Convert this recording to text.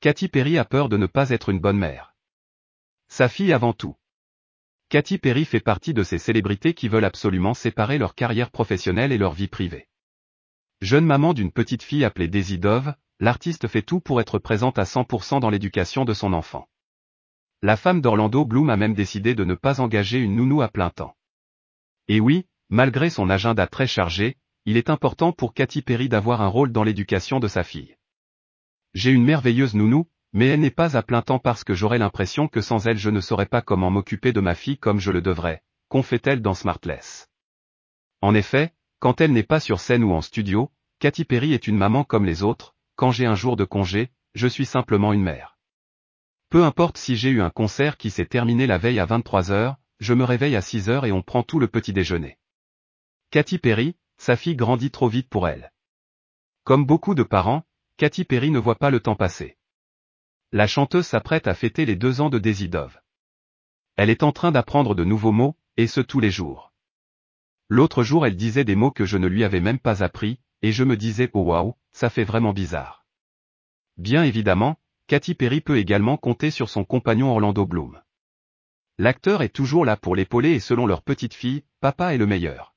Katy Perry a peur de ne pas être une bonne mère. Sa fille avant tout. Katy Perry fait partie de ces célébrités qui veulent absolument séparer leur carrière professionnelle et leur vie privée. Jeune maman d'une petite fille appelée Daisy Dove, l'artiste fait tout pour être présente à 100% dans l'éducation de son enfant. La femme d'Orlando Bloom a même décidé de ne pas engager une nounou à plein temps. Et oui, malgré son agenda très chargé, il est important pour Katy Perry d'avoir un rôle dans l'éducation de sa fille. J'ai une merveilleuse nounou, mais elle n'est pas à plein temps parce que j'aurais l'impression que sans elle je ne saurais pas comment m'occuper de ma fille comme je le devrais, confie-t-elle dans Smartless. En effet, quand elle n'est pas sur scène ou en studio, Katy Perry est une maman comme les autres, quand j'ai un jour de congé, je suis simplement une mère. Peu importe si j'ai eu un concert qui s'est terminé la veille à 23h, je me réveille à 6h et on prend tout le petit déjeuner. Katy Perry, sa fille grandit trop vite pour elle. Comme beaucoup de parents, Katy Perry ne voit pas le temps passer. La chanteuse s'apprête à fêter les deux ans de Daisy Dove. Elle est en train d'apprendre de nouveaux mots, et ce tous les jours. L'autre jour elle disait des mots que je ne lui avais même pas appris, et je me disais oh waouh, ça fait vraiment bizarre. Bien évidemment, Katy Perry peut également compter sur son compagnon Orlando Bloom. L'acteur est toujours là pour l'épauler et selon leur petite fille, papa est le meilleur.